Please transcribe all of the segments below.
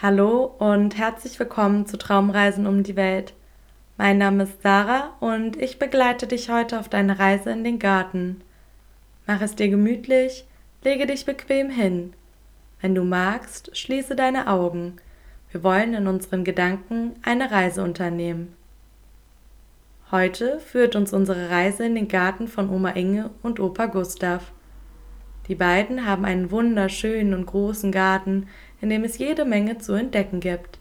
Hallo und herzlich willkommen zu Traumreisen um die Welt. Mein Name ist Sarah und ich begleite dich heute auf deine Reise in den Garten. Mach es dir gemütlich, lege dich bequem hin. Wenn du magst, schließe deine Augen. Wir wollen in unseren Gedanken eine Reise unternehmen. Heute führt uns unsere Reise in den Garten von Oma Inge und Opa Gustav. Die beiden haben einen wunderschönen und großen Garten, in dem es jede Menge zu entdecken gibt.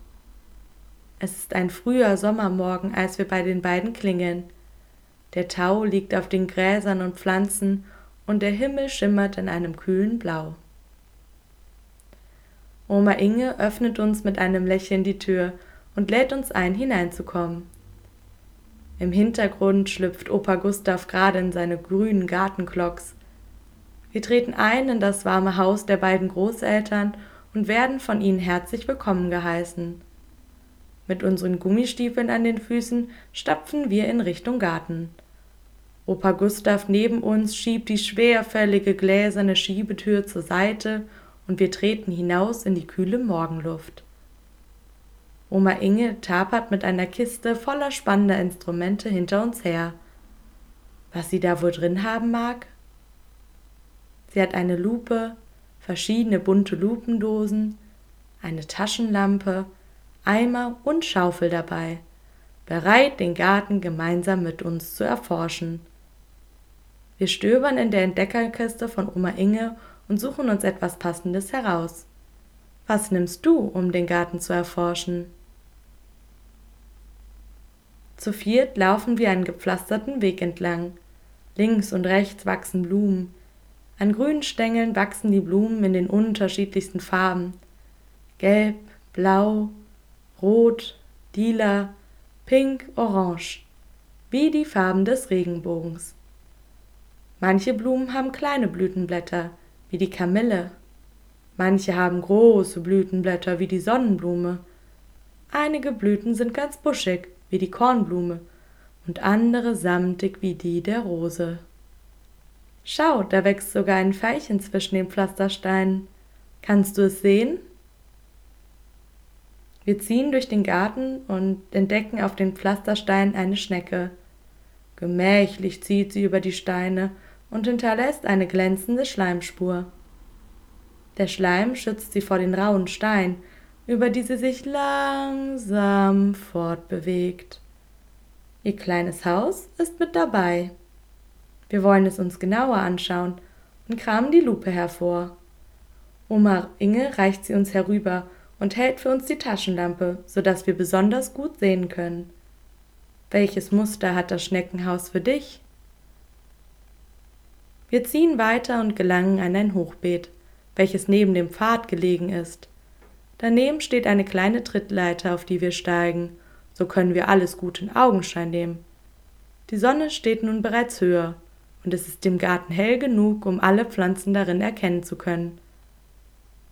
Es ist ein früher Sommermorgen, als wir bei den beiden klingeln. Der Tau liegt auf den Gräsern und Pflanzen und der Himmel schimmert in einem kühlen Blau. Oma Inge öffnet uns mit einem Lächeln die Tür und lädt uns ein, hineinzukommen. Im Hintergrund schlüpft Opa Gustav gerade in seine grünen Gartenklocks. Wir treten ein in das warme Haus der beiden Großeltern und werden von ihnen herzlich willkommen geheißen. Mit unseren Gummistiefeln an den Füßen stapfen wir in Richtung Garten. Opa Gustav neben uns schiebt die schwerfällige gläserne Schiebetür zur Seite und wir treten hinaus in die kühle Morgenluft. Oma Inge tapert mit einer Kiste voller spannender Instrumente hinter uns her. Was sie da wohl drin haben mag? Sie hat eine Lupe, verschiedene bunte Lupendosen, eine Taschenlampe, Eimer und Schaufel dabei, bereit, den Garten gemeinsam mit uns zu erforschen. Wir stöbern in der Entdeckerkiste von Oma Inge und suchen uns etwas Passendes heraus. Was nimmst du, um den Garten zu erforschen? Zu viert laufen wir einen gepflasterten Weg entlang. Links und rechts wachsen Blumen, an grünen Stängeln wachsen die Blumen in den unterschiedlichsten Farben. Gelb, blau, rot, lila, pink, orange. Wie die Farben des Regenbogens. Manche Blumen haben kleine Blütenblätter, wie die Kamille. Manche haben große Blütenblätter, wie die Sonnenblume. Einige Blüten sind ganz buschig, wie die Kornblume, und andere samtig wie die der Rose. Schau, da wächst sogar ein Veilchen zwischen den Pflastersteinen. Kannst du es sehen? Wir ziehen durch den Garten und entdecken auf den Pflastersteinen eine Schnecke. Gemächlich zieht sie über die Steine und hinterlässt eine glänzende Schleimspur. Der Schleim schützt sie vor den rauen Steinen, über die sie sich langsam fortbewegt. Ihr kleines Haus ist mit dabei. Wir wollen es uns genauer anschauen und kramen die Lupe hervor. Oma Inge reicht sie uns herüber und hält für uns die Taschenlampe, so dass wir besonders gut sehen können. Welches Muster hat das Schneckenhaus für dich? Wir ziehen weiter und gelangen an ein Hochbeet, welches neben dem Pfad gelegen ist. Daneben steht eine kleine Trittleiter, auf die wir steigen, so können wir alles gut in Augenschein nehmen. Die Sonne steht nun bereits höher, und es ist dem Garten hell genug, um alle Pflanzen darin erkennen zu können.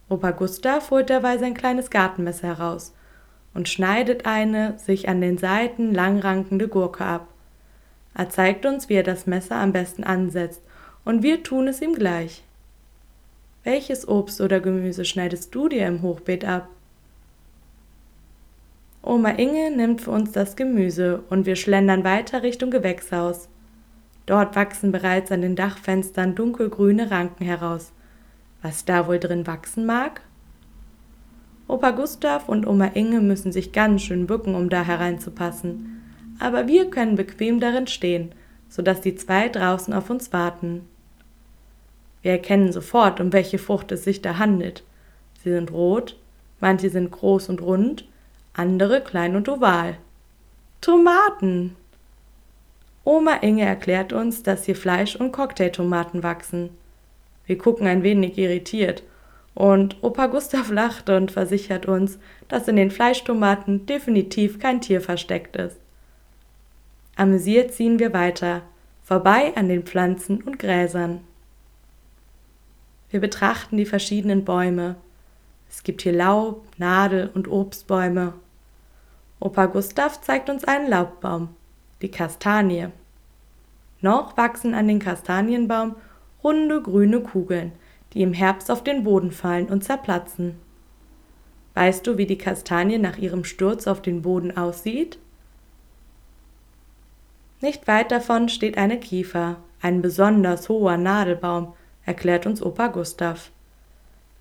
Opa Gustav holt dabei sein kleines Gartenmesser heraus und schneidet eine sich an den Seiten langrankende Gurke ab. Er zeigt uns, wie er das Messer am besten ansetzt, und wir tun es ihm gleich. Welches Obst oder Gemüse schneidest du dir im Hochbeet ab? Oma Inge nimmt für uns das Gemüse und wir schlendern weiter Richtung Gewächshaus. Dort wachsen bereits an den Dachfenstern dunkelgrüne Ranken heraus. Was da wohl drin wachsen mag? Opa Gustav und Oma Inge müssen sich ganz schön bücken, um da hereinzupassen. Aber wir können bequem darin stehen, so dass die zwei draußen auf uns warten. Wir erkennen sofort, um welche Frucht es sich da handelt. Sie sind rot, manche sind groß und rund, andere klein und oval. Tomaten! Oma Inge erklärt uns, dass hier Fleisch- und Cocktailtomaten wachsen. Wir gucken ein wenig irritiert und Opa Gustav lacht und versichert uns, dass in den Fleischtomaten definitiv kein Tier versteckt ist. Amüsiert ziehen wir weiter, vorbei an den Pflanzen und Gräsern. Wir betrachten die verschiedenen Bäume. Es gibt hier Laub, Nadel und Obstbäume. Opa Gustav zeigt uns einen Laubbaum die Kastanie. Noch wachsen an den Kastanienbaum runde grüne Kugeln, die im Herbst auf den Boden fallen und zerplatzen. Weißt du, wie die Kastanie nach ihrem Sturz auf den Boden aussieht? Nicht weit davon steht eine Kiefer, ein besonders hoher Nadelbaum, erklärt uns Opa Gustav.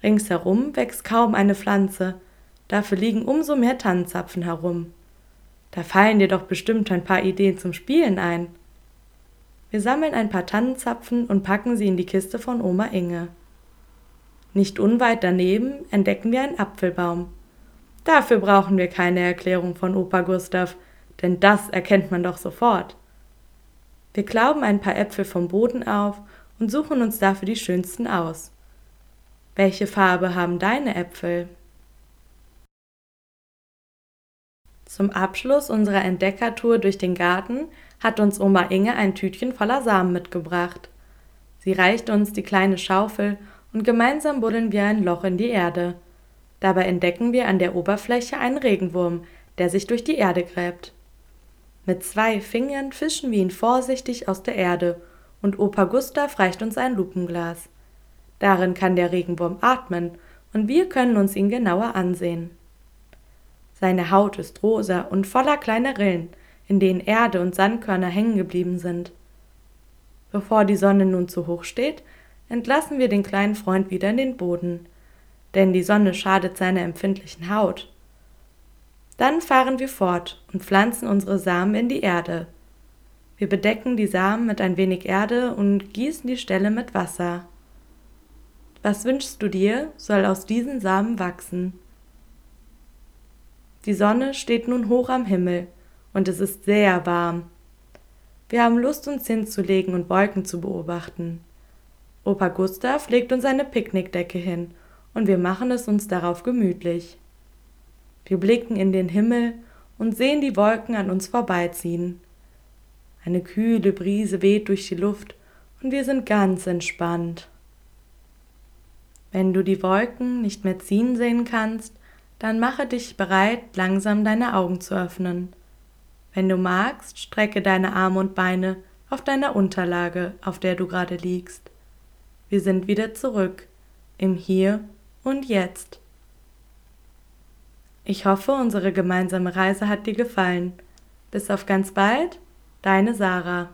Ringsherum wächst kaum eine Pflanze, dafür liegen umso mehr Tannenzapfen herum. Da fallen dir doch bestimmt ein paar Ideen zum Spielen ein. Wir sammeln ein paar Tannenzapfen und packen sie in die Kiste von Oma Inge. Nicht unweit daneben entdecken wir einen Apfelbaum. Dafür brauchen wir keine Erklärung von Opa Gustav, denn das erkennt man doch sofort. Wir klauben ein paar Äpfel vom Boden auf und suchen uns dafür die schönsten aus. Welche Farbe haben deine Äpfel? Zum Abschluss unserer Entdeckertour durch den Garten hat uns Oma Inge ein Tütchen voller Samen mitgebracht. Sie reichte uns die kleine Schaufel und gemeinsam buddeln wir ein Loch in die Erde. Dabei entdecken wir an der Oberfläche einen Regenwurm, der sich durch die Erde gräbt. Mit zwei Fingern fischen wir ihn vorsichtig aus der Erde und Opa Gustav reicht uns ein Lupenglas. Darin kann der Regenwurm atmen und wir können uns ihn genauer ansehen. Seine Haut ist rosa und voller kleiner Rillen, in denen Erde und Sandkörner hängen geblieben sind. Bevor die Sonne nun zu hoch steht, entlassen wir den kleinen Freund wieder in den Boden, denn die Sonne schadet seiner empfindlichen Haut. Dann fahren wir fort und pflanzen unsere Samen in die Erde. Wir bedecken die Samen mit ein wenig Erde und gießen die Stelle mit Wasser. Was wünschst du dir, soll aus diesen Samen wachsen? Die Sonne steht nun hoch am Himmel und es ist sehr warm. Wir haben Lust, uns hinzulegen und Wolken zu beobachten. Opa Gustav legt uns eine Picknickdecke hin und wir machen es uns darauf gemütlich. Wir blicken in den Himmel und sehen die Wolken an uns vorbeiziehen. Eine kühle Brise weht durch die Luft und wir sind ganz entspannt. Wenn du die Wolken nicht mehr ziehen sehen kannst, dann mache dich bereit, langsam deine Augen zu öffnen. Wenn du magst, strecke deine Arme und Beine auf deiner Unterlage, auf der du gerade liegst. Wir sind wieder zurück im Hier und Jetzt. Ich hoffe, unsere gemeinsame Reise hat dir gefallen. Bis auf ganz bald, deine Sarah.